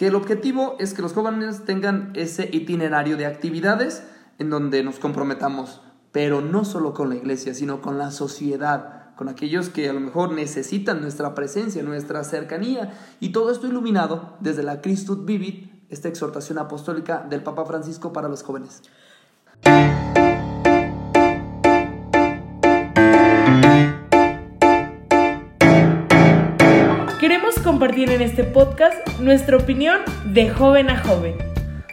que el objetivo es que los jóvenes tengan ese itinerario de actividades en donde nos comprometamos, pero no solo con la iglesia, sino con la sociedad, con aquellos que a lo mejor necesitan nuestra presencia, nuestra cercanía, y todo esto iluminado desde la Christus Vivit, esta exhortación apostólica del Papa Francisco para los jóvenes. Compartir en este podcast nuestra opinión de joven a joven.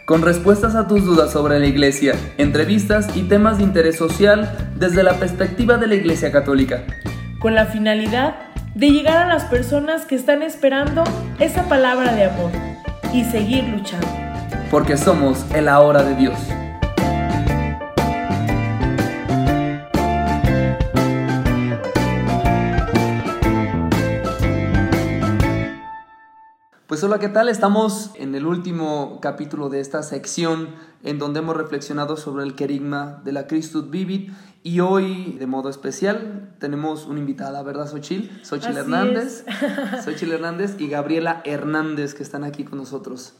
Con respuestas a tus dudas sobre la iglesia, entrevistas y temas de interés social desde la perspectiva de la iglesia católica. Con la finalidad de llegar a las personas que están esperando esa palabra de amor y seguir luchando. Porque somos el ahora de Dios. Pues hola, ¿qué tal? Estamos en el último capítulo de esta sección en donde hemos reflexionado sobre el querigma de la Christus Vivit y hoy, de modo especial, tenemos una invitada, ¿verdad, Xochil? Xochil Hernández. Xochil Hernández y Gabriela Hernández que están aquí con nosotros.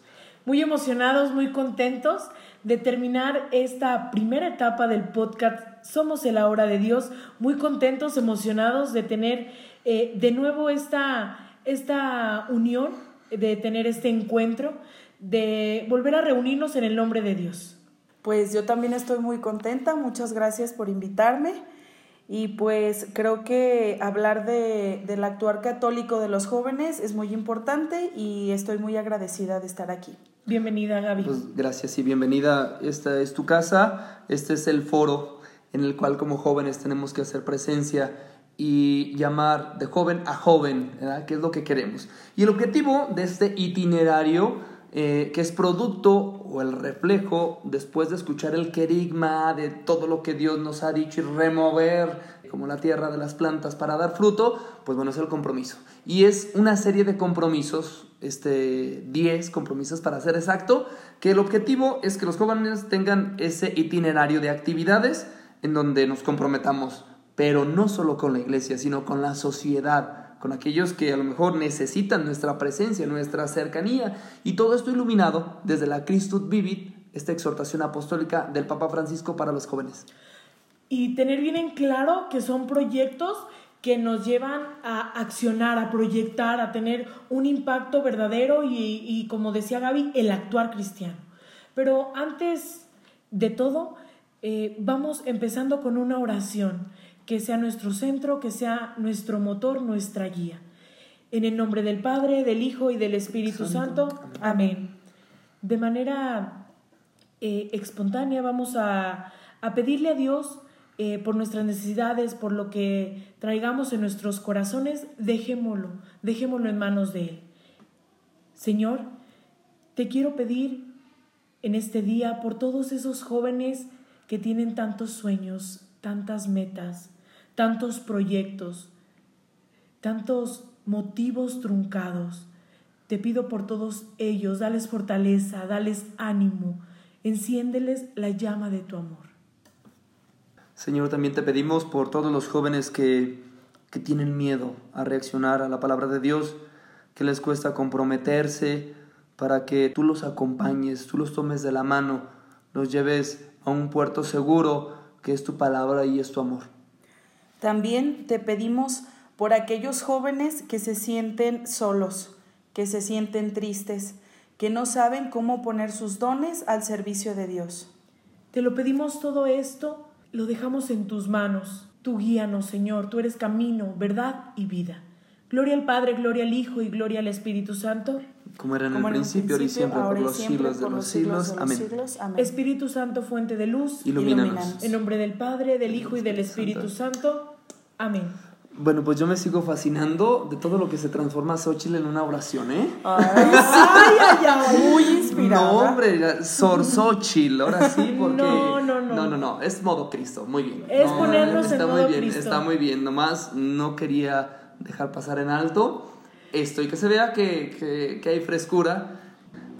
Muy emocionados, muy contentos de terminar esta primera etapa del podcast Somos el Ahora de Dios. Muy contentos, emocionados de tener eh, de nuevo esta, esta unión de tener este encuentro, de volver a reunirnos en el nombre de Dios. Pues yo también estoy muy contenta, muchas gracias por invitarme y pues creo que hablar de, del actuar católico de los jóvenes es muy importante y estoy muy agradecida de estar aquí. Bienvenida Gaby. Pues gracias y bienvenida. Esta es tu casa, este es el foro en el cual como jóvenes tenemos que hacer presencia y llamar de joven a joven, ¿verdad? que es lo que queremos. Y el objetivo de este itinerario, eh, que es producto o el reflejo, después de escuchar el querigma de todo lo que Dios nos ha dicho y remover como la tierra de las plantas para dar fruto, pues bueno, es el compromiso. Y es una serie de compromisos, este, 10 compromisos para ser exacto, que el objetivo es que los jóvenes tengan ese itinerario de actividades en donde nos comprometamos pero no solo con la iglesia, sino con la sociedad, con aquellos que a lo mejor necesitan nuestra presencia, nuestra cercanía, y todo esto iluminado desde la Christus Vivit, esta exhortación apostólica del Papa Francisco para los jóvenes. Y tener bien en claro que son proyectos que nos llevan a accionar, a proyectar, a tener un impacto verdadero y, como decía Gaby, el actuar cristiano. Pero antes de todo, eh, vamos empezando con una oración que sea nuestro centro, que sea nuestro motor, nuestra guía. En el nombre del Padre, del Hijo y del Espíritu Santo. Amén. De manera eh, espontánea vamos a, pedirle a Dios eh, por nuestras necesidades, por lo que traigamos en nuestros corazones, dejémoslo, dejémoslo en manos de Él. Señor, te quiero pedir en este día por todos esos jóvenes que tienen tantos sueños, tantas metas, tantos proyectos, tantos motivos truncados. Te pido por todos ellos, dales fortaleza, dales ánimo, enciéndeles la llama de tu amor. Señor, también te pedimos por todos los jóvenes que, que tienen miedo a reaccionar a la palabra de Dios, que les cuesta comprometerse para que tú los acompañes, tú los tomes de la mano, los lleves a un puerto seguro que es tu palabra y es tu amor. También te pedimos por aquellos jóvenes que se sienten solos, que se sienten tristes, que no saben cómo poner sus dones al servicio de Dios. Te lo pedimos todo esto, lo dejamos en tus manos. Tú guíanos, Señor, tú eres camino, verdad y vida. Gloria al Padre, gloria al Hijo y gloria al Espíritu Santo. Como era en el principio, ahora y siempre, por los siglos de los siglos. Amén. Espíritu Santo, fuente de luz, ilumínanos. En nombre del Padre, del Hijo y del Espíritu Santo. Amén. Bueno, pues yo me sigo fascinando de todo lo que se transforma Xochitl en una oración, ¿eh? Ay, ay, ay, muy inspirada. No, hombre, Sor Xochitl, ahora sí, porque... No, no, no. No, no, no, es modo Cristo, muy bien. Es ponernos en modo muy bien, Cristo. Está muy bien, nomás no quería dejar pasar en alto esto y que se vea que, que, hay frescura.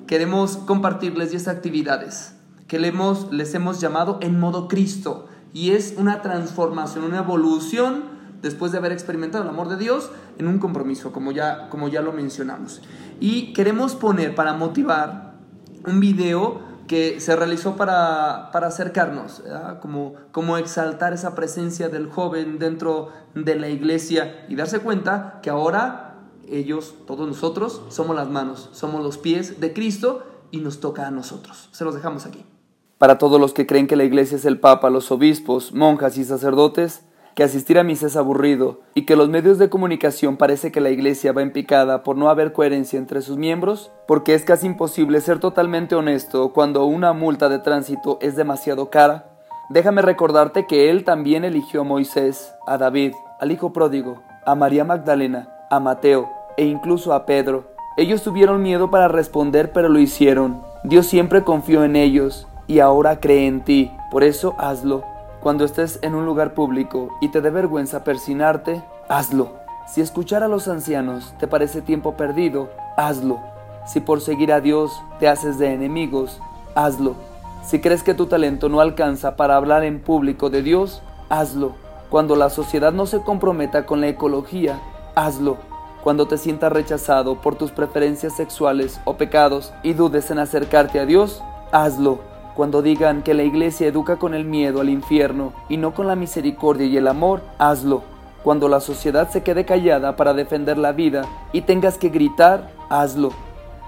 Queremos compartirles 10 actividades que le hemos, les hemos llamado en modo Cristo y es una transformación, una evolución después de haber experimentado el amor de Dios en un compromiso, como ya, como ya lo mencionamos. Y queremos poner para motivar un video que se realizó para, para acercarnos, como, como exaltar esa presencia del joven dentro de la iglesia y darse cuenta que ahora ellos, todos nosotros, somos las manos, somos los pies de Cristo y nos toca a nosotros. Se los dejamos aquí. Para todos los que creen que la iglesia es el Papa, los obispos, monjas y sacerdotes, que asistir a misa es aburrido y que los medios de comunicación parece que la iglesia va en picada por no haber coherencia entre sus miembros, porque es casi imposible ser totalmente honesto cuando una multa de tránsito es demasiado cara, déjame recordarte que él también eligió a Moisés, a David, al hijo pródigo, a María Magdalena, a Mateo e incluso a Pedro. Ellos tuvieron miedo para responder pero lo hicieron. Dios siempre confió en ellos y ahora cree en ti, por eso hazlo. Cuando estés en un lugar público y te dé vergüenza persinarte, hazlo. Si escuchar a los ancianos te parece tiempo perdido, hazlo. Si por seguir a Dios te haces de enemigos, hazlo. Si crees que tu talento no alcanza para hablar en público de Dios, hazlo. Cuando la sociedad no se comprometa con la ecología, hazlo. Cuando te sientas rechazado por tus preferencias sexuales o pecados y dudes en acercarte a Dios, hazlo cuando digan que la iglesia educa con el miedo al infierno y no con la misericordia y el amor, hazlo. Cuando la sociedad se quede callada para defender la vida y tengas que gritar, hazlo.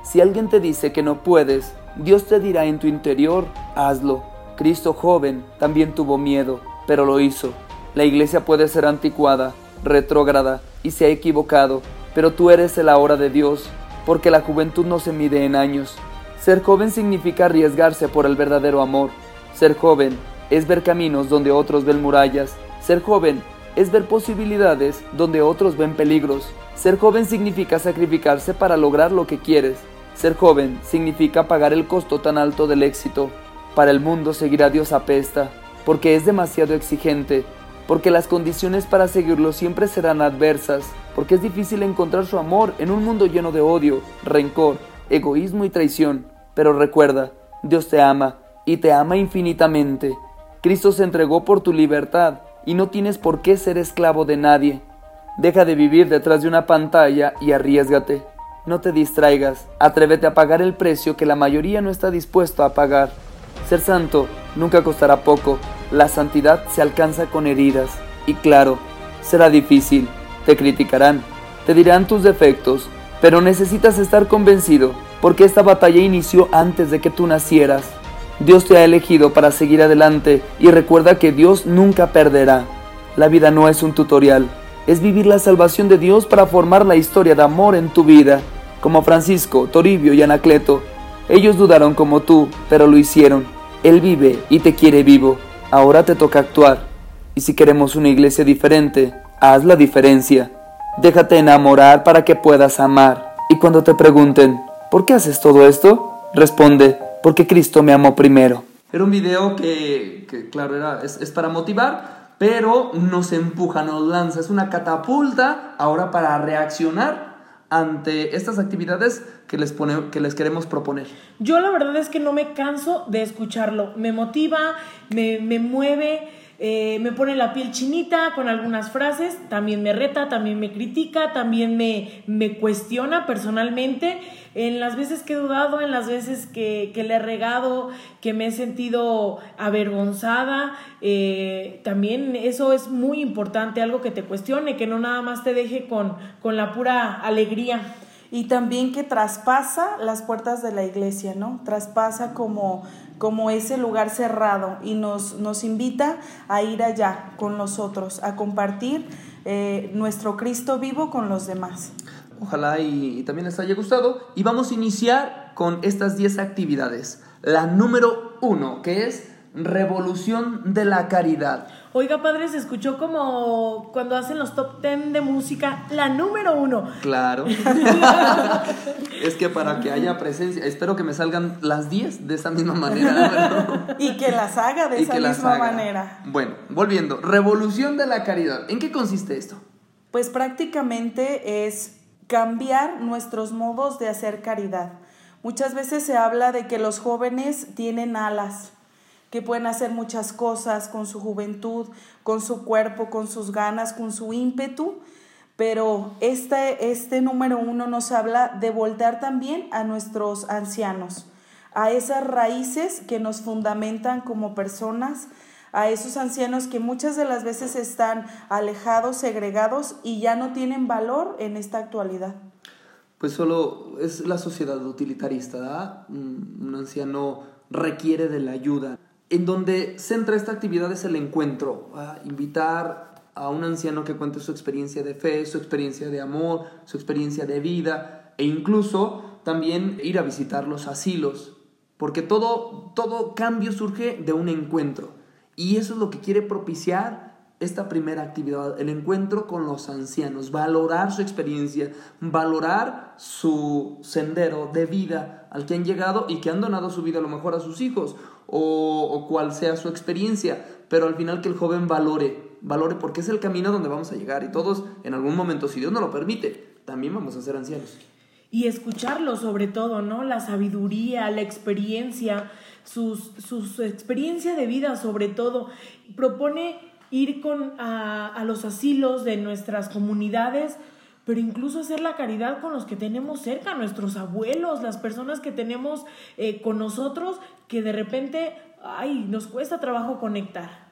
Si alguien te dice que no puedes, Dios te dirá en tu interior, hazlo. Cristo joven también tuvo miedo, pero lo hizo. La iglesia puede ser anticuada, retrógrada y se ha equivocado, pero tú eres el ahora de Dios, porque la juventud no se mide en años, ser joven significa arriesgarse por el verdadero amor. Ser joven es ver caminos donde otros ven murallas. Ser joven es ver posibilidades donde otros ven peligros. Ser joven significa sacrificarse para lograr lo que quieres. Ser joven significa pagar el costo tan alto del éxito. Para el mundo seguir a Dios apesta, porque es demasiado exigente, porque las condiciones para seguirlo siempre serán adversas, porque es difícil encontrar su amor en un mundo lleno de odio, rencor, egoísmo y traición. Pero recuerda, Dios te ama y te ama infinitamente. Cristo se entregó por tu libertad y no tienes por qué ser esclavo de nadie. Deja de vivir detrás de una pantalla y arriesgate. No te distraigas, atrévete a pagar el precio que la mayoría no está dispuesto a pagar. Ser santo nunca costará poco, la santidad se alcanza con heridas. Y claro, será difícil, te criticarán, te dirán tus defectos, pero necesitas estar convencido porque esta batalla inició antes de que tú nacieras. Dios te ha elegido para seguir adelante y recuerda que Dios nunca perderá. La vida no es un tutorial, es vivir la salvación de Dios para formar la historia de amor en tu vida, como Francisco, Toribio y Anacleto. Ellos dudaron como tú, pero lo hicieron. Él vive y te quiere vivo. Ahora te toca actuar. Y si queremos una iglesia diferente, haz la diferencia. Déjate enamorar para que puedas amar. Y cuando te pregunten, ¿por qué haces todo esto? Responde, porque Cristo me amó primero. Era un video que, claro, era, es, es, para motivar, pero nos empuja, nos lanza, es una catapulta ahora para reaccionar ante estas actividades que les, pone, que les queremos proponer. Yo la verdad es que no me canso de escucharlo, me motiva, me, me mueve eh, me pone la piel chinita con algunas frases, también me reta, también me critica, también me, me cuestiona personalmente en las veces que he dudado, en las veces que, le he regado, que me he sentido avergonzada. Eh, también eso es muy importante, algo que te cuestione, que no nada más te deje con, con la pura alegría y también que traspasa las puertas de la iglesia, ¿no? Traspasa como, como ese lugar cerrado y nos, nos invita a ir allá con nosotros, a compartir eh, nuestro Cristo vivo con los demás. Ojalá y, también les haya gustado. Y vamos a iniciar con estas 10 actividades. La número uno, que es Revolución de la Caridad. Oiga, padre, se escuchó como cuando hacen los top 10 de música, la número uno. Claro. es que para que haya presencia, espero que me salgan las 10 de esa misma manera. y que las haga de esa misma manera. Bueno, volviendo, revolución de la caridad. ¿En qué consiste esto? Pues prácticamente es cambiar nuestros modos de hacer caridad. Muchas veces se habla de que los jóvenes tienen alas que pueden hacer muchas cosas con su juventud, con su cuerpo, con sus ganas, con su ímpetu, Pero este, este número uno nos habla de voltear también a nuestros ancianos, a esas raíces que nos fundamentan como personas, a esos ancianos que muchas de las veces están alejados, segregados y ya no tienen valor en esta actualidad. Pues solo es la sociedad utilitarista. Un anciano requiere de la ayuda. En donde centra esta actividad es el encuentro, invitar a un anciano que cuente su experiencia de fe, su experiencia de amor, su experiencia de vida e incluso también ir a visitar los asilos, porque todo, todo cambio surge de un encuentro. Y eso es lo que quiere propiciar esta primera actividad, el encuentro con los ancianos, valorar su experiencia, valorar su sendero de vida al que han llegado y que han donado su vida a lo mejor a sus hijos o, cual sea su experiencia, pero al final que el joven valore, valore porque es el camino donde vamos a llegar y todos en algún momento, si Dios nos lo permite, también vamos a ser ancianos. Y escucharlo sobre todo, ¿no? La sabiduría, la experiencia, sus, su experiencia de vida sobre todo. Propone ir con, a, los asilos de nuestras comunidades, pero incluso hacer la caridad con los que tenemos cerca, nuestros abuelos, las personas que tenemos eh, con nosotros, que de repente, ay, nos cuesta trabajo conectar.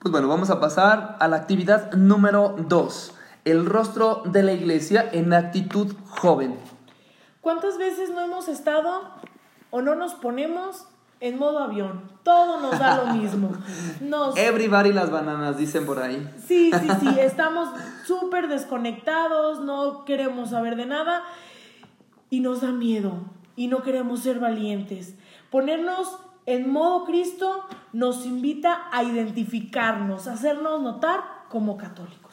Pues bueno, vamos a pasar a la actividad número dos, el rostro de la iglesia en actitud joven. ¿Cuántas veces no hemos estado o no nos ponemos en modo avión. Todo nos da lo mismo. Nos... Everybody las bananas, dicen por ahí. Sí, sí, sí. Estamos súper desconectados, no queremos saber de nada y nos da miedo y no queremos ser valientes. Ponernos en modo Cristo nos invita a identificarnos, a hacernos notar como católicos.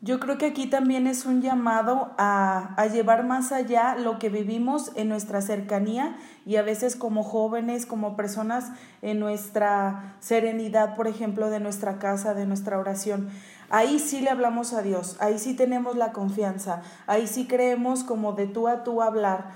Yo creo que aquí también es un llamado a, a, llevar más allá lo que vivimos en nuestra cercanía y a veces como jóvenes, como personas en nuestra serenidad, por ejemplo, de nuestra casa, de nuestra oración. Ahí sí le hablamos a Dios, ahí sí tenemos la confianza, ahí sí creemos como de tú a tú hablar.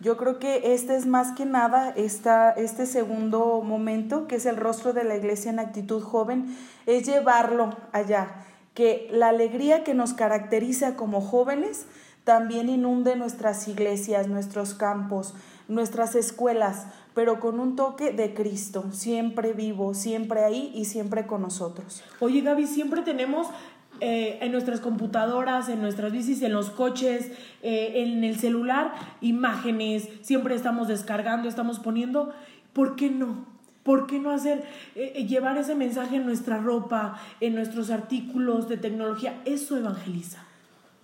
Yo creo que este es más que nada esta, este segundo momento, que es el rostro de la iglesia en actitud joven, es llevarlo allá que la alegría que nos caracteriza como jóvenes también inunde nuestras iglesias, nuestros campos, nuestras escuelas, pero con un toque de Cristo, siempre vivo, siempre ahí y siempre con nosotros. Oye Gaby, siempre tenemos eh, en nuestras computadoras, en nuestras bicis, en los coches, eh, en el celular, imágenes, siempre estamos descargando, estamos poniendo. ¿Por qué no? ¿Por qué no hacer, eh, eh, llevar ese mensaje en nuestra ropa, en nuestros artículos de tecnología? Eso evangeliza.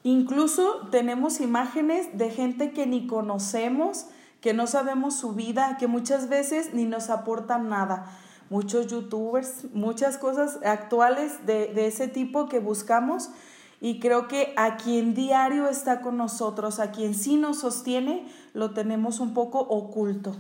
Incluso tenemos imágenes de gente que ni conocemos, que no sabemos su vida, que muchas veces ni nos aportan nada. Muchos youtubers, muchas cosas actuales de, de ese tipo que buscamos y creo que a quien diario está con nosotros, a quien sí nos sostiene, lo tenemos un poco oculto.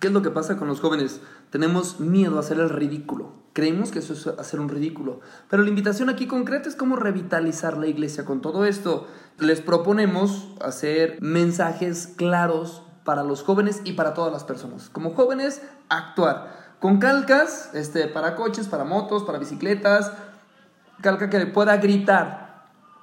¿Qué es lo que pasa con los jóvenes? Tenemos miedo a hacer el ridículo. Creemos que eso es hacer un ridículo. Pero la invitación aquí concreta es cómo revitalizar la iglesia con todo esto. Les proponemos hacer mensajes claros para los jóvenes y para todas las personas. Como jóvenes, actuar. Con calcas, este, para coches, para motos, para bicicletas. Calca que le pueda gritar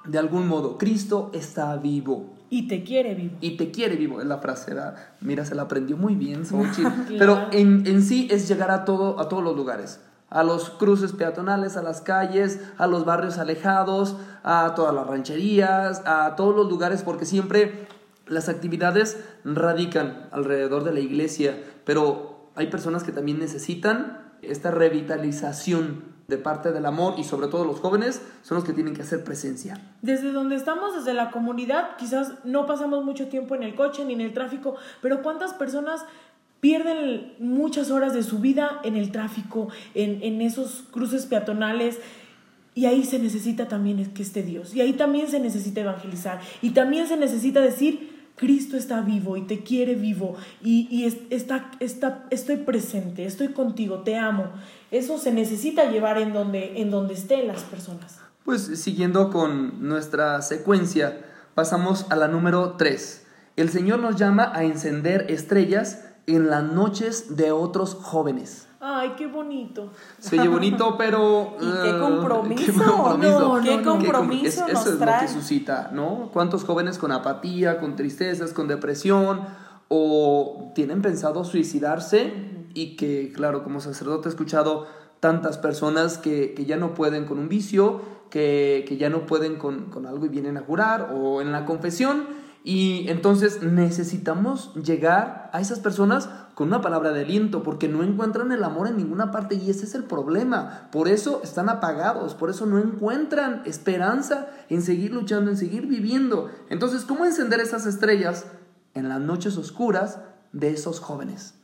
de algún modo, Cristo está vivo. Y te quiere vivo. Y te quiere vivo, es la frase, ¿verdad? Mira, se la aprendió muy bien, Pero en, en, sí es llegar a, todo, a todos los lugares. A los cruces peatonales, a las calles, a los barrios alejados, a todas las rancherías, a todos los lugares, porque siempre las actividades radican alrededor de la iglesia, pero hay personas que también necesitan esta revitalización de parte del amor y sobre todo los jóvenes son los que tienen que hacer presencia. Desde donde estamos, desde la comunidad, quizás no pasamos mucho tiempo en el coche ni en el tráfico, pero ¿cuántas personas pierden muchas horas de su vida en el tráfico, en, en esos cruces peatonales? Y ahí se necesita también que esté Dios. Y ahí también se necesita evangelizar. Y también se necesita decir, Cristo está vivo y te quiere vivo y, y está, está, estoy presente, estoy contigo, te amo. Eso se necesita llevar en donde, en donde estén las personas. Pues siguiendo con nuestra secuencia, pasamos a la número 3. El Señor nos llama a encender estrellas en las noches de otros jóvenes. Ay, qué bonito. Se oye bonito, pero... ¿Y qué eh, compromiso? qué compromiso. No, no, ¿Qué compromiso Es- nos eso es lo que suscita, ¿no? ¿Cuántos jóvenes con apatía, con tristezas, con depresión o tienen pensado suicidarse y que, claro, como sacerdote he escuchado tantas personas que, que ya no pueden con un vicio, que, que ya no pueden con, con algo y vienen a jurar o en la confesión y entonces necesitamos llegar a esas personas con una palabra de aliento, porque no encuentran el amor en ninguna parte y ese es el problema. Por eso están apagados, por eso no encuentran esperanza en seguir luchando, en seguir viviendo. Entonces, ¿cómo encender esas estrellas en las noches oscuras de esos jóvenes?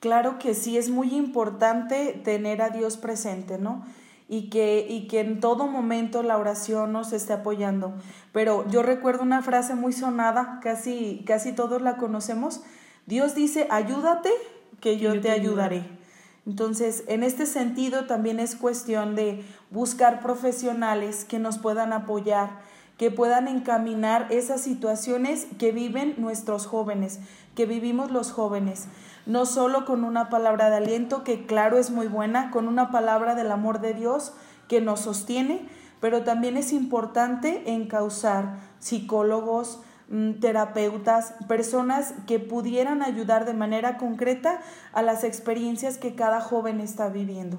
Claro que sí, es muy importante tener a Dios presente, ¿no? Y que, y que en todo momento la oración nos esté apoyando. Pero yo recuerdo una frase muy sonada, casi, casi todos la conocemos. Dios dice, ayúdate, que yo, te ayudaré. Entonces, en este sentido también es cuestión de buscar profesionales que nos puedan apoyar, que puedan encaminar esas situaciones que viven nuestros jóvenes, que vivimos los jóvenes, no solo con una palabra de aliento, que claro es muy buena, con una palabra del amor de Dios que nos sostiene, pero también es importante encauzar psicólogos, mm, terapeutas, personas que pudieran ayudar de manera concreta a las experiencias que cada joven está viviendo.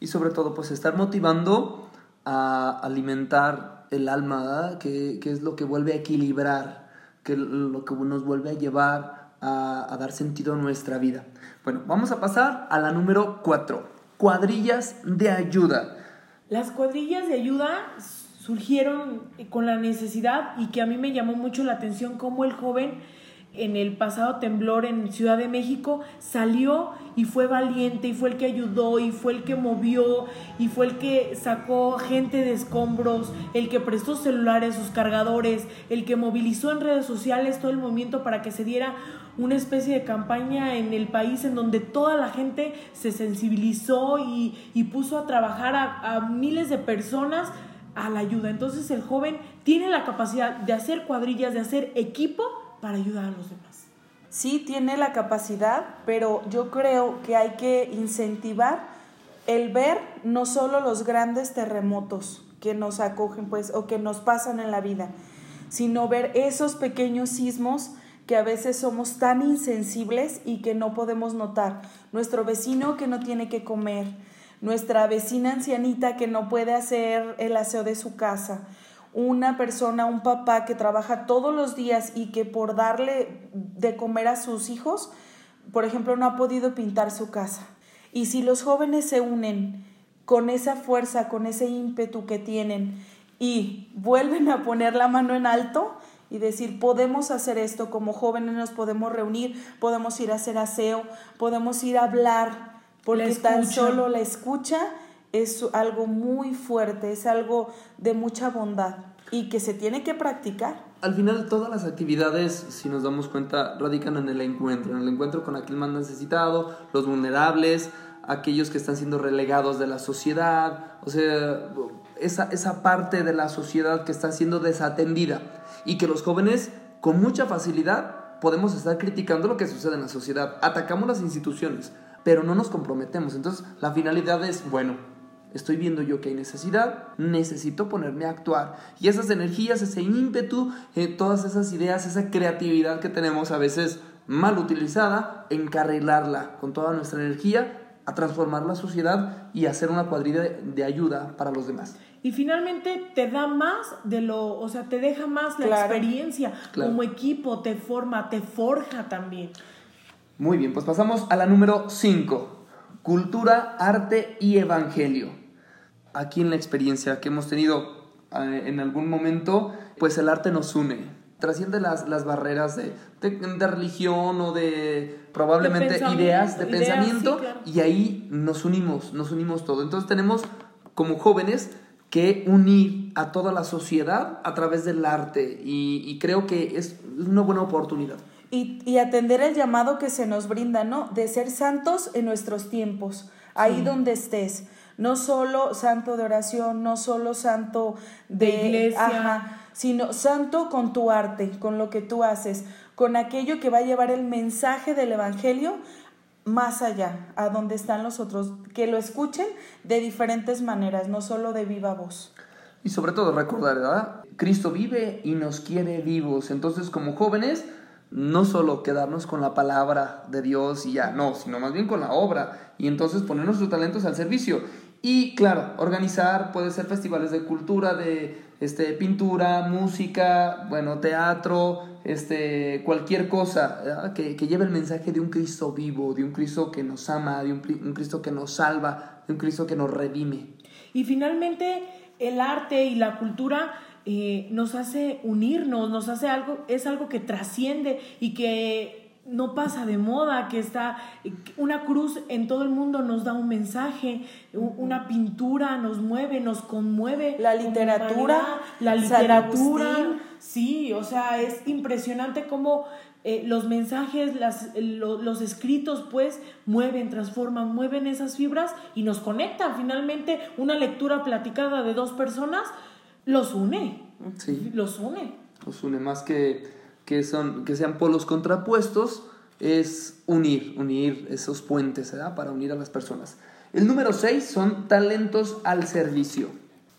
Y sobre todo, pues estar motivando a alimentar el alma, que, que es lo que vuelve a equilibrar, que lo que nos vuelve a llevar a, a dar sentido a nuestra vida. Bueno, vamos a pasar a la número 4, cuadrillas de ayuda. Las cuadrillas de ayuda surgieron con la necesidad y que a mí me llamó mucho la atención cómo el joven en el pasado temblor en Ciudad de México salió y fue valiente y fue el que ayudó y fue el que movió y fue el que sacó gente de escombros, el que prestó celulares, sus cargadores, el que movilizó en redes sociales todo el movimiento para que se diera una especie de campaña en el país en donde toda la gente se sensibilizó y, y puso a trabajar a, a miles de personas a la ayuda. Entonces el joven tiene la capacidad de hacer cuadrillas, de hacer equipo para ayudar a los demás. Sí tiene la capacidad, pero yo creo que hay que incentivar el ver no solo los grandes terremotos que nos acogen pues o que nos pasan en la vida, sino ver esos pequeños sismos que a veces somos tan insensibles y que no podemos notar. Nuestro vecino que no tiene que comer, nuestra vecina ancianita que no puede hacer el aseo de su casa, una persona, un papá que trabaja todos los días y que por darle de comer a sus hijos, por ejemplo, no ha podido pintar su casa. Y si los jóvenes se unen con esa fuerza, con ese ímpetu que tienen y vuelven a poner la mano en alto y decir, podemos hacer esto, como jóvenes nos podemos reunir, podemos ir a hacer aseo, podemos ir a hablar, porque tan solo la escucha es algo muy fuerte, es algo de mucha bondad y que se tiene que practicar. Al final todas las actividades, si nos damos cuenta, radican en el encuentro, en el encuentro con aquel más necesitado, los vulnerables, aquellos que están siendo relegados de la sociedad, o sea, esa, esa parte de la sociedad que está siendo desatendida y que los jóvenes con mucha facilidad podemos estar criticando lo que sucede en la sociedad, atacamos las instituciones, pero no nos comprometemos. Entonces, la finalidad es, bueno, estoy viendo yo que hay necesidad, necesito ponerme a actuar. Y esas energías, ese ímpetu, eh, todas esas ideas, esa creatividad que tenemos a veces mal utilizada, encarrilarla con toda nuestra energía a transformar la sociedad y hacer una cuadrilla de, de ayuda para los demás. Y finalmente te da más de lo, o sea, te deja más la Claro. experiencia Claro. como equipo, te forma, te forja también. Muy bien, pues pasamos a la número 5. Cultura, arte y evangelio. Aquí en la experiencia que hemos tenido eh, en algún momento, pues el arte nos une. Trasciende las, las barreras de, de, de religión o de probablemente De ideas de ideas, pensamiento sí, claro. y ahí nos unimos, nos unimos todo. Entonces tenemos como jóvenes que unir a toda la sociedad a través del arte y, y creo que es una buena oportunidad. Y, y atender el llamado que se nos brinda, ¿no? De ser santos en nuestros tiempos, ahí Sí. donde estés. No solo santo de oración, no solo santo de, De iglesia. ajá, sino santo con tu arte, con lo que tú haces, con aquello que va a llevar el mensaje del Evangelio más allá, a donde están los otros, que lo escuchen de diferentes maneras, no solo de viva voz. Y sobre todo recordar, ¿verdad? Cristo vive y nos quiere vivos. Entonces, como jóvenes, no solo quedarnos con la palabra de Dios y ya, no, sino más bien con la obra. Y entonces poner nuestros talentos al servicio. Y claro, organizar, puede ser festivales de cultura, de este, pintura, música, bueno, teatro, este, cualquier cosa que, que, lleve el mensaje de un Cristo vivo, de un Cristo que nos ama, de un, Cristo que nos salva, de un Cristo que nos redime. Y finalmente, el arte y la cultura eh, nos hace unirnos, nos hace algo, es algo que trasciende y que no pasa de moda, que está una cruz en todo el mundo nos da un mensaje, una pintura nos mueve, nos conmueve. La literatura, la literatura, sí, o sea, es impresionante cómo eh, los mensajes, las, los escritos, pues, mueven, transforman, mueven esas fibras y nos conectan. Finalmente, una lectura platicada de dos personas los une. Sí. Los une. Los une más que que, son, que sean polos contrapuestos, es unir, unir esos puentes para unir a las personas. El número 6 son talentos al servicio.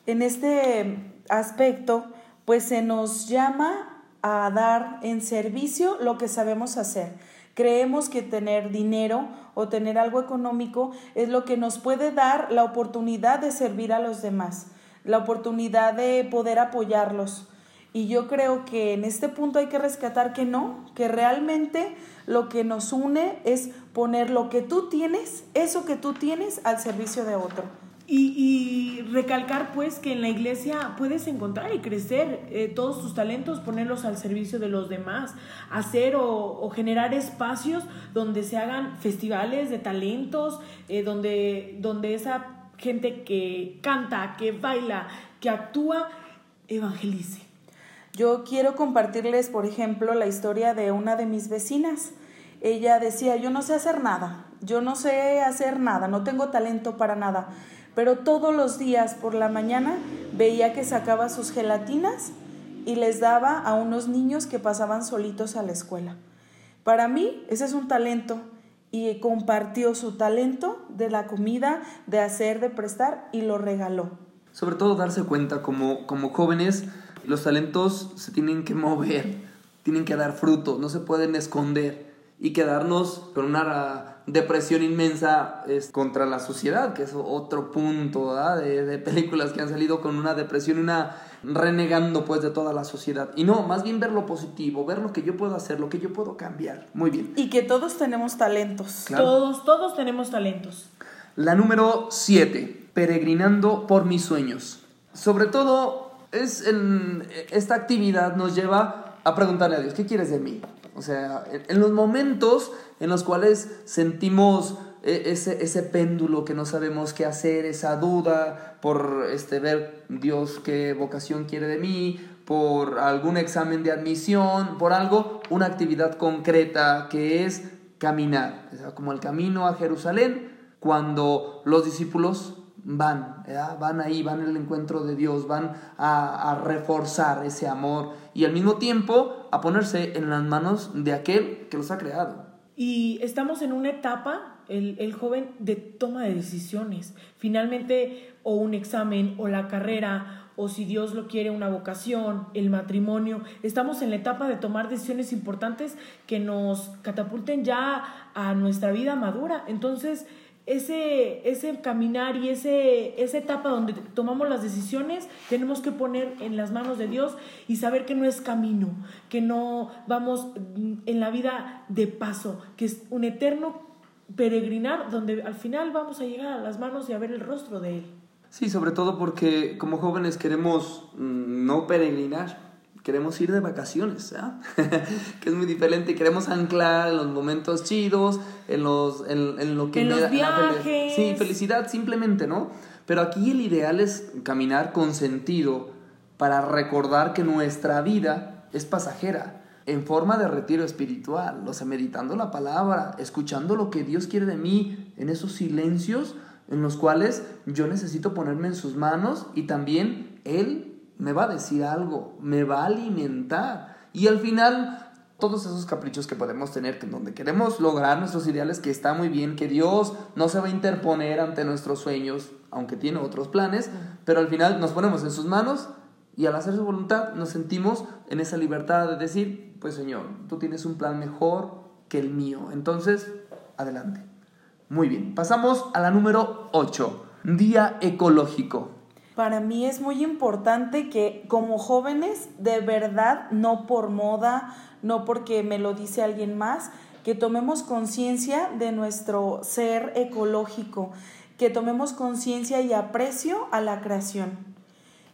En este aspecto, pues se nos llama a dar en servicio lo que sabemos hacer. Creemos que tener dinero o tener algo económico es lo que nos puede dar la oportunidad de servir a los demás, la oportunidad de poder apoyarlos. Y yo creo que en este punto hay que rescatar que no, que realmente lo que nos une es poner lo que tú tienes, eso que tú tienes, al servicio de otro. Y, recalcar pues que en la iglesia puedes encontrar y crecer eh, todos tus talentos, ponerlos al servicio de los demás, hacer o, generar espacios donde se hagan festivales de talentos, eh, donde, donde esa gente que canta, que baila, que actúa, evangelice. Yo quiero compartirles, por ejemplo, la historia de una de mis vecinas. Ella decía, yo no sé hacer nada, yo no sé hacer nada, no tengo talento para nada, pero todos los días por la mañana veía que sacaba sus gelatinas y les daba a unos niños que pasaban solitos a la escuela. Para mí ese es un talento y compartió su talento de la comida, de hacer, de prestar y lo regaló. Sobre todo darse cuenta como, como jóvenes los talentos se tienen que mover, tienen que dar fruto, no se pueden esconder y quedarnos con una depresión inmensa contra la sociedad, que es otro punto de, de, películas que han salido con una depresión y una renegando pues de toda la sociedad. Y no, más bien ver lo positivo, ver lo que yo puedo hacer, lo que yo puedo cambiar. Muy bien. Y que todos tenemos talentos. Todos, todos tenemos talentos. La número 7, peregrinando por mis sueños. Sobre todo es en, esta actividad nos lleva a preguntarle a Dios, ¿qué quieres de mí? O sea, en, los momentos en los cuales sentimos e, ese, ese péndulo que no sabemos qué hacer, esa duda por este, ver Dios qué vocación quiere de mí, por algún examen de admisión, por algo, una actividad concreta que es caminar, como el camino a Jerusalén, cuando los discípulos van, van ahí, van al encuentro de Dios, van a, reforzar ese amor y al mismo tiempo a ponerse en las manos de aquel que los ha creado. Y estamos en una etapa, el, el joven, de toma de decisiones. Finalmente, o un examen, o la carrera, o si Dios lo quiere, una vocación, el matrimonio. Estamos en la etapa de tomar decisiones importantes que nos catapulten ya a nuestra vida madura. Entonces, ese, ese caminar y ese, esa etapa donde tomamos las decisiones, tenemos que poner en las manos de Dios y saber que no es camino, que no vamos en la vida de paso, que es un eterno peregrinar donde al final vamos a llegar a las manos y a ver el rostro de Él. Sí, sobre todo porque como jóvenes queremos mm, no peregrinar, queremos ir de vacaciones, ¿ah? que es muy diferente, queremos anclar en los momentos chidos, en, los, en, lo que... En los viajes. sí, felicidad simplemente, ¿no? Pero aquí el ideal es caminar con sentido para recordar que nuestra vida es pasajera, en forma de retiro espiritual, o sea, meditando la palabra, escuchando lo que Dios quiere de mí en esos silencios en los cuales yo necesito ponerme en sus manos y también Él me va a decir algo, me va a alimentar. Y al final todos esos caprichos que podemos tener, que donde queremos lograr nuestros ideales, que está muy bien, que Dios no se va a interponer ante nuestros sueños, aunque tiene otros planes, pero al final nos ponemos en sus manos y al hacer su voluntad nos sentimos en esa libertad de decir, pues Señor, tú tienes un plan mejor que el mío. Entonces, adelante. Muy bien, pasamos a la número 8, Día Ecológico. Para mí es muy importante que como jóvenes, de verdad, no por moda, no porque me lo dice alguien más, que tomemos conciencia de nuestro ser ecológico, que tomemos conciencia y aprecio a la creación.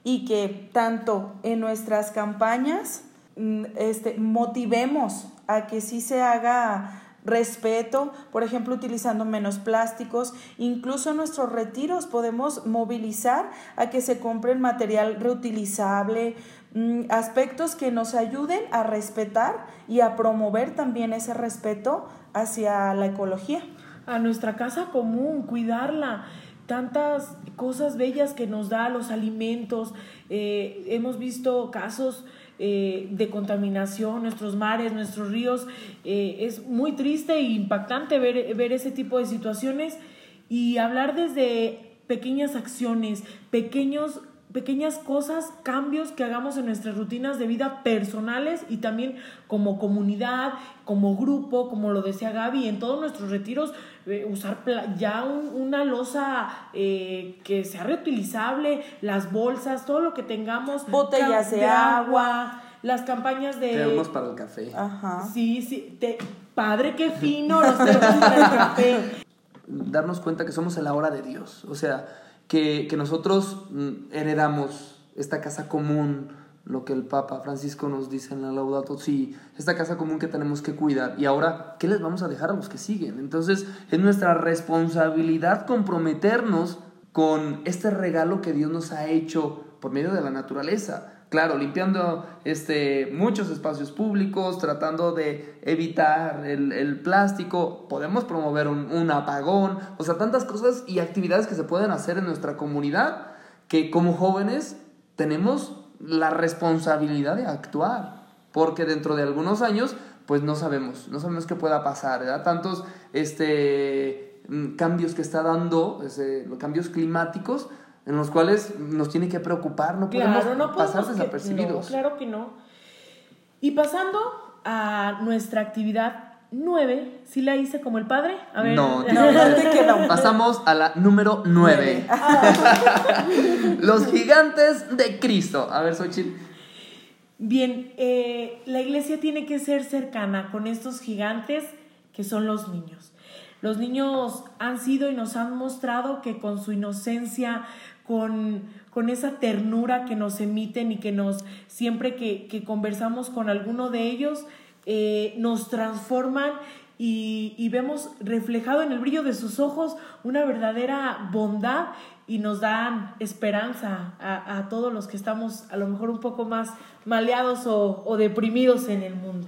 Y que tanto en nuestras campañas mm, este, motivemos a que sí se haga respeto, por ejemplo, utilizando menos plásticos. Incluso en nuestros retiros podemos movilizar a que se compre material reutilizable, mm, aspectos que nos ayuden a respetar y a promover también ese respeto hacia la ecología. A nuestra casa común, cuidarla tantas cosas bellas que nos da los alimentos. Eh, hemos visto casos eh, de contaminación, nuestros mares, nuestros ríos. Eh, es muy triste e impactante ver, ver ese tipo de situaciones y hablar desde pequeñas acciones, pequeños pequeñas cosas, cambios que hagamos en nuestras rutinas de vida personales y también como comunidad, como grupo, como lo decía Gaby, en todos nuestros retiros, eh, usar ya una losa eh, que sea reutilizable, las bolsas, todo lo que tengamos. Botellas de, agua, las campañas de... Termos para el café. Ajá. Sí, sí, te, padre, qué fino los termos para el café. Darnos cuenta que somos en la hora de Dios, o sea que, que nosotros mm, heredamos esta casa común, lo que el Papa Francisco nos dice en la Laudato Si, esta casa común que tenemos que cuidar. Y ahora, ¿qué les vamos a dejar a los que siguen? Entonces, es nuestra responsabilidad comprometernos con este regalo que Dios nos ha hecho por medio de la naturaleza. Claro, limpiando este, muchos espacios públicos, tratando de evitar el, el plástico, podemos promover un, un, apagón, o sea, tantas cosas y actividades que se pueden hacer en nuestra comunidad que como jóvenes tenemos la responsabilidad de actuar, porque dentro de algunos años, pues no sabemos, no sabemos qué pueda pasar, ¿verdad? Tantos este, mm, cambios que está dando, ese, los cambios climáticos, en los cuales nos tiene que preocupar, no podemos, pasar desapercibidos. claro que no. Y pasando a nuestra actividad 9, ¿sí la hice como el padre? A ver. No, no, no te queda. Pasamos a la número 9. Los gigantes de Cristo. A ver, Xochitl. Bien, eh, la iglesia tiene que ser cercana con estos gigantes que son los niños. Los niños han sido y nos han mostrado que con su inocencia, con, con esa ternura que nos emiten y que nos, siempre que, que conversamos con alguno de ellos, eh, nos transforman y, y, vemos reflejado en el brillo de sus ojos una verdadera bondad y nos dan esperanza a, a, todos los que estamos a lo mejor un poco más maleados o, o deprimidos en el mundo.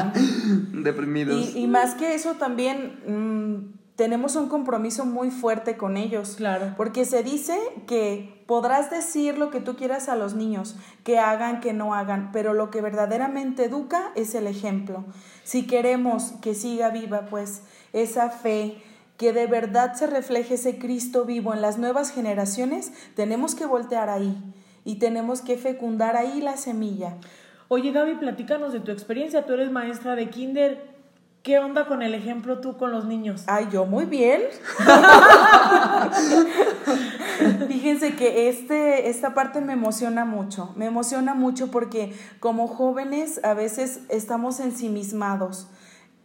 deprimidos. Y, y, más que eso también... Mmm, tenemos un compromiso muy fuerte con ellos. Claro. Porque se dice que podrás decir lo que tú quieras a los niños, que hagan, que no hagan, pero lo que verdaderamente educa es el ejemplo. Si queremos que siga viva, pues, esa fe, que de verdad se refleje ese Cristo vivo en las nuevas generaciones, tenemos que voltear ahí y tenemos que fecundar ahí la semilla. Oye Gaby, platícanos de tu experiencia. Tú eres maestra de kinder. ¿Qué onda con el ejemplo tú con los niños? Ay, yo muy bien. Fíjense que este, esta parte me emociona mucho. Me emociona mucho porque como jóvenes a veces estamos ensimismados.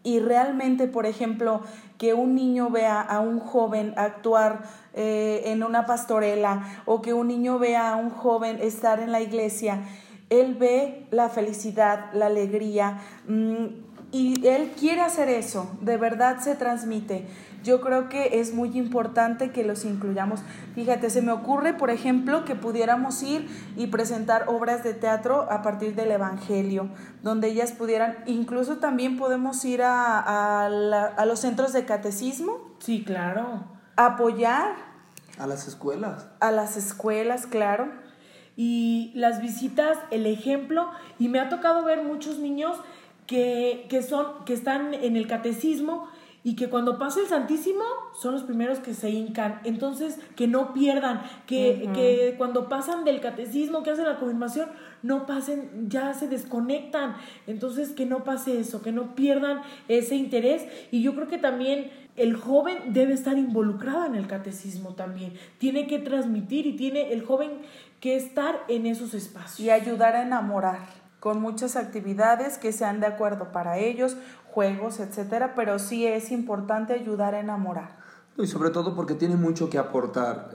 Y realmente, por ejemplo, que un niño vea a un joven actuar eh, en una pastorela o que un niño vea a un joven estar en la iglesia, él ve la felicidad, la alegría. Mmm, y él quiere hacer eso, de verdad se transmite. Yo creo que es muy importante que los incluyamos. Fíjate, se me ocurre, por ejemplo, que pudiéramos ir y presentar obras de teatro a partir del Evangelio, donde ellas pudieran, incluso también podemos ir a, a, la, a los centros de catecismo. Sí, claro. Apoyar. A las escuelas. A las escuelas, claro. Y las visitas, el ejemplo, y me ha tocado ver muchos niños que, que, son, que están en el catecismo y que cuando pasa el Santísimo son los primeros que se hincan. Entonces, que no pierdan, que, que cuando pasan del catecismo, que hacen la confirmación, no pasen, ya se desconectan. Entonces, que no pase eso, que no pierdan ese interés. Y yo creo que también el joven debe estar involucrado en el catecismo también. Tiene que transmitir y tiene el joven que estar en esos espacios. Y ayudar a enamorar con muchas actividades que sean de acuerdo para ellos, juegos, etcétera, pero sí es importante ayudar a enamorar. Y sobre todo porque tiene mucho que aportar.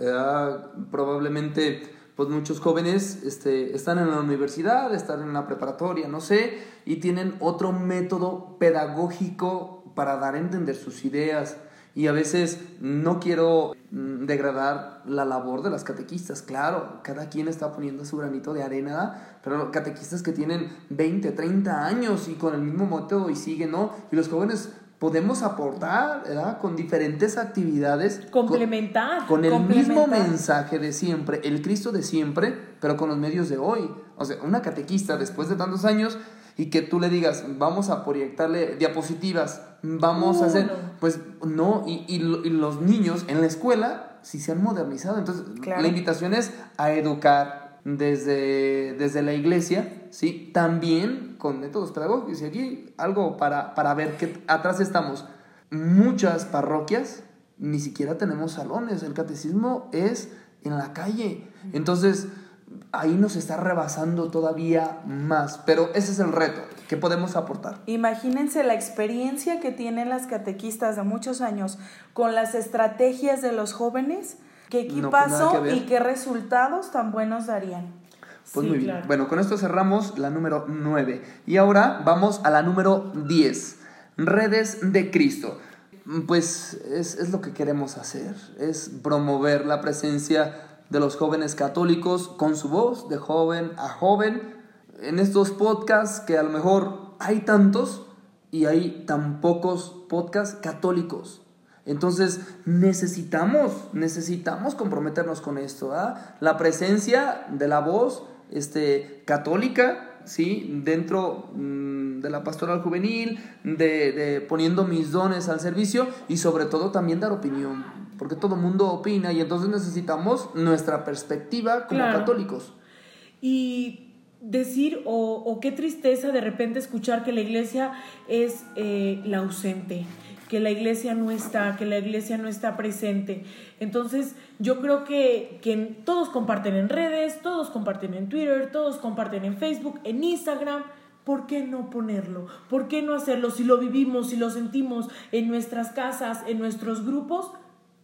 Probablemente pues muchos jóvenes este, están en la universidad, están en la preparatoria, no sé, y tienen otro método pedagógico para dar a entender sus ideas. Y a veces no quiero mm, degradar la labor de las catequistas, claro, cada quien está poniendo su granito de arena, pero catequistas que tienen 20, 30 años y con el mismo método y siguen, ¿no? Y los jóvenes podemos aportar, ¿verdad? Con diferentes actividades. Complementar. Con, el mismo mensaje de siempre, el Cristo de siempre, pero con los medios de hoy. O sea, una catequista después de tantos años y que tú le digas, vamos a proyectarle diapositivas, vamos a hacer, pues no, y, y, los niños en la escuela sí se han modernizado. Entonces, la invitación es a educar desde, desde la iglesia, ¿sí? También con métodos pedagógicos. Y aquí algo para, para ver que atrás estamos. Muchas parroquias ni siquiera tenemos salones, el catecismo es en la calle. Entonces, ahí nos está rebasando todavía más. Pero ese es el reto que podemos aportar. Imagínense la experiencia que tienen las catequistas de muchos años con las estrategias de los jóvenes, qué equipazo y qué resultados tan buenos darían. Pues muy bien. Bueno, con esto cerramos la número 9. Y ahora vamos a la número 10. Redes de Cristo. Pues es, es lo que queremos hacer, es promover la presencia de los jóvenes católicos con su voz de joven a joven en estos podcasts que a lo mejor hay tantos y hay tan pocos podcasts católicos. Entonces necesitamos, necesitamos comprometernos con esto. La presencia de la voz este, católica, ¿sí? dentro mm, de la pastoral juvenil, de, poniendo mis dones al servicio y sobre todo también dar opinión porque todo mundo opina y entonces necesitamos nuestra perspectiva como católicos. Y decir, o, qué tristeza de repente escuchar que la iglesia es eh, la ausente, que la iglesia no está, que la iglesia no está presente. Entonces, yo creo que, que todos comparten en redes, todos comparten en Twitter, todos comparten en Facebook, en Instagram. ¿Por qué no ponerlo? ¿Por qué no hacerlo? Si lo vivimos, si lo sentimos en nuestras casas, en nuestros grupos,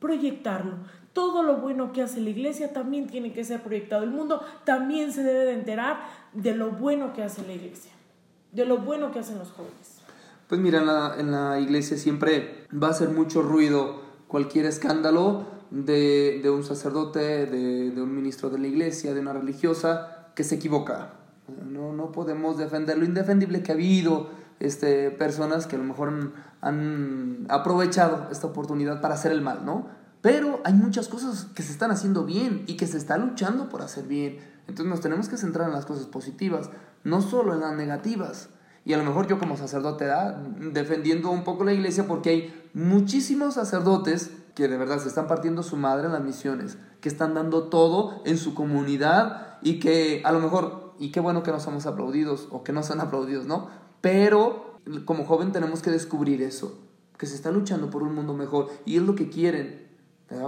proyectarlo. Todo lo bueno que hace la iglesia también tiene que ser proyectado. El mundo también se debe de enterar de lo bueno que hace la iglesia, de lo bueno que hacen los jóvenes. Pues mira, en la, iglesia siempre va a hacer mucho ruido cualquier escándalo de, un sacerdote, de, un ministro de la iglesia, de una religiosa que se equivoca. No, no podemos defender lo indefendible que ha habido, este, personas que a lo mejor han, aprovechado esta oportunidad para hacer el mal, ¿no? Pero hay muchas cosas que se están haciendo bien y que se está luchando por hacer bien. Entonces nos tenemos que centrar en las cosas positivas, no solo en las negativas. Y a lo mejor yo como sacerdote, defendiendo un poco la iglesia, porque hay muchísimos sacerdotes que de verdad se están partiendo su madre en las misiones, que están dando todo en su comunidad y que a lo mejor, y qué bueno que no somos aplaudidos o que no son aplaudidos, ¿no? Pero como joven tenemos que descubrir eso, que se está luchando por un mundo mejor y es lo que quieren.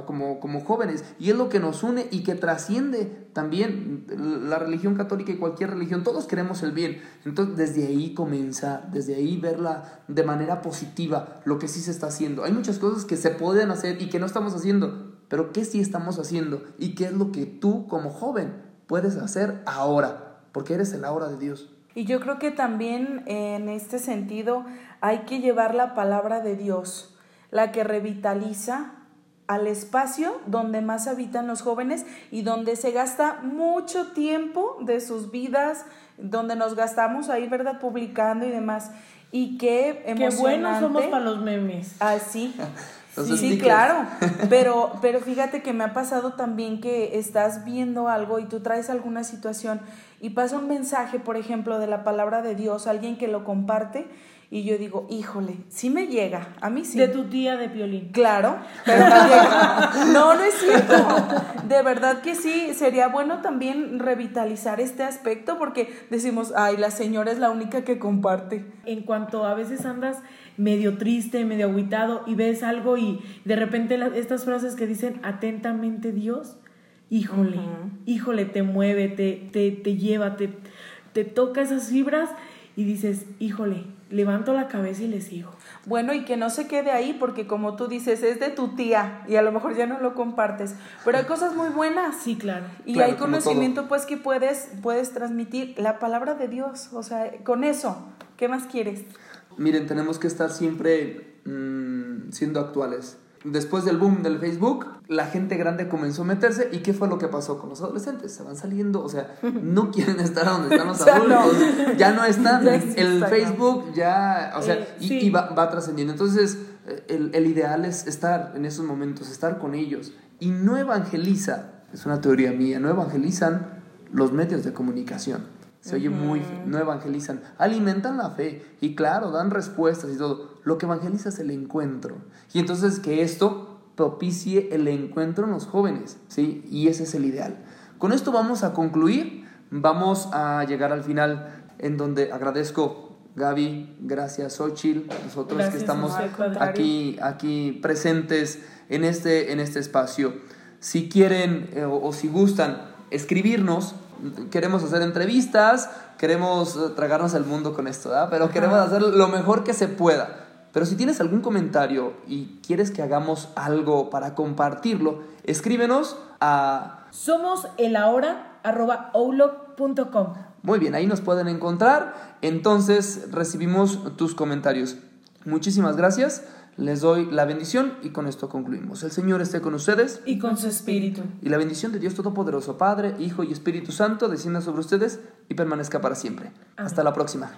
Como, como jóvenes, y es lo que nos une y que trasciende también la religión católica y cualquier religión, todos queremos el bien, entonces desde ahí comenzar, desde ahí verla de manera positiva, lo que sí se está haciendo. Hay muchas cosas que se pueden hacer y que no estamos haciendo, pero ¿qué sí estamos haciendo? ¿Y qué es lo que tú como joven puedes hacer ahora? Porque eres el ahora de Dios. Y yo creo que también en este sentido hay que llevar la palabra de Dios, la que revitaliza al espacio donde más habitan los jóvenes y donde se gasta mucho tiempo de sus vidas, donde nos gastamos ahí, ¿verdad? Publicando y demás. Y qué emocionante. Qué buenos somos para los memes. Así. Los sí, stickers. claro, pero, pero fíjate que me ha pasado también que estás viendo algo y tú traes alguna situación y pasa un mensaje, por ejemplo, de la palabra de Dios, alguien que lo comparte y yo digo, híjole, sí me llega, a mí sí. De tu tía de violín. Claro, pero me llega. No, no es cierto. De verdad que sí, sería bueno también revitalizar este aspecto porque decimos, ay, la señora es la única que comparte. En cuanto a veces andas medio triste, medio agüitado y ves algo y de repente la- estas frases que dicen atentamente Dios, híjole, híjole, te mueve, te, te, te lleva, te, te toca esas fibras y dices, híjole, levanto la cabeza y le sigo. Bueno, y que no se quede ahí porque como tú dices, es de tu tía y a lo mejor ya no lo compartes, pero hay cosas muy buenas. Sí, claro. Y Claro, hay conocimiento pues que puedes, puedes transmitir la palabra de Dios, o sea, con eso, ¿qué más quieres? Miren, tenemos que estar siempre mm, siendo actuales. Después del boom del Facebook, la gente grande comenzó a meterse. ¿Y qué fue lo que pasó con los adolescentes? Se van saliendo, o sea, no quieren estar donde están los no. adultos. Ya no están. El. Facebook ya, o sea, Eh, y, sí. y va, va trascendiendo. Entonces, eh, el, el ideal es estar en esos momentos, estar con ellos. Y no evangeliza, es una teoría mía, no evangelizan los medios de comunicación. Se oye muy, no evangelizan, alimentan la fe y claro, dan respuestas y todo. Lo que evangeliza es el encuentro. Y entonces que esto propicie el encuentro en los jóvenes, ¿sí? Y ese es el ideal. Con esto vamos a concluir, vamos a llegar al final en donde agradezco Gaby, gracias Xochitl, nosotros Gracias, que estamos aquí, aquí presentes en este, en este espacio. Si quieren eh, o, o si gustan escribirnos, queremos hacer entrevistas, queremos eh, tragarnos el mundo con esto, ¿verdad? Pero queremos hacer lo mejor que se pueda. Pero si tienes algún comentario y quieres que hagamos algo para compartirlo, escríbenos a... Somos. Muy bien, ahí nos pueden encontrar. Entonces recibimos tus comentarios. Muchísimas gracias. Les doy la bendición y con esto concluimos. El Señor esté con ustedes. Y con su espíritu. Y la bendición de Dios Todopoderoso, Padre, Hijo y Espíritu Santo, descienda sobre ustedes y permanezca para siempre. Hasta la próxima.